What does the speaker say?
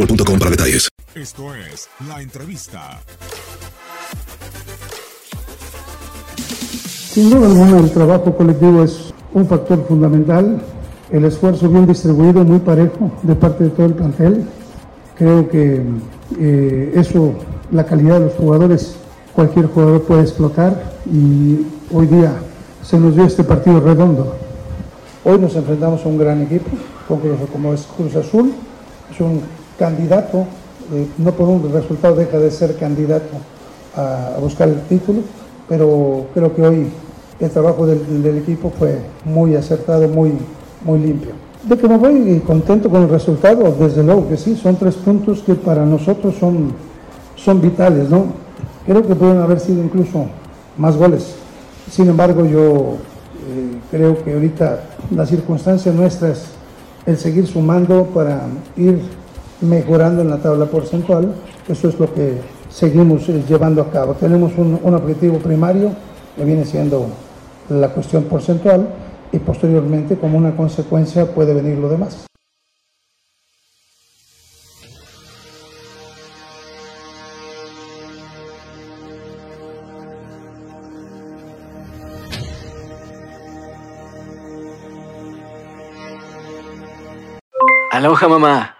boostmobile.com para detalles. Esto es la entrevista. Sin duda alguna, el trabajo colectivo es un factor fundamental. El esfuerzo bien distribuido, muy parejo, de parte de todo el plantel. Creo que eh, eso, la calidad de los jugadores, cualquier jugador puede explotar y hoy día se nos dio este partido redondo. Hoy nos enfrentamos a un gran equipo, como es Cruz Azul, es un candidato, eh, no por un resultado deja de ser candidato a, buscar el título, pero creo que hoy el trabajo del, del, equipo fue muy acertado, muy, muy limpio. De que me voy contento con el resultado, desde luego que sí, son tres puntos que para nosotros son, son vitales, ¿no? Creo que pueden haber sido incluso más goles. Sin embargo, yo eh, creo que ahorita la circunstancia nuestra es el seguir sumando para ir mejorando en la tabla porcentual. Eso es lo que seguimos llevando a cabo. Tenemos un, un, objetivo primario que viene siendo la cuestión porcentual y posteriormente como una consecuencia puede venir lo demás. Aloha mamá.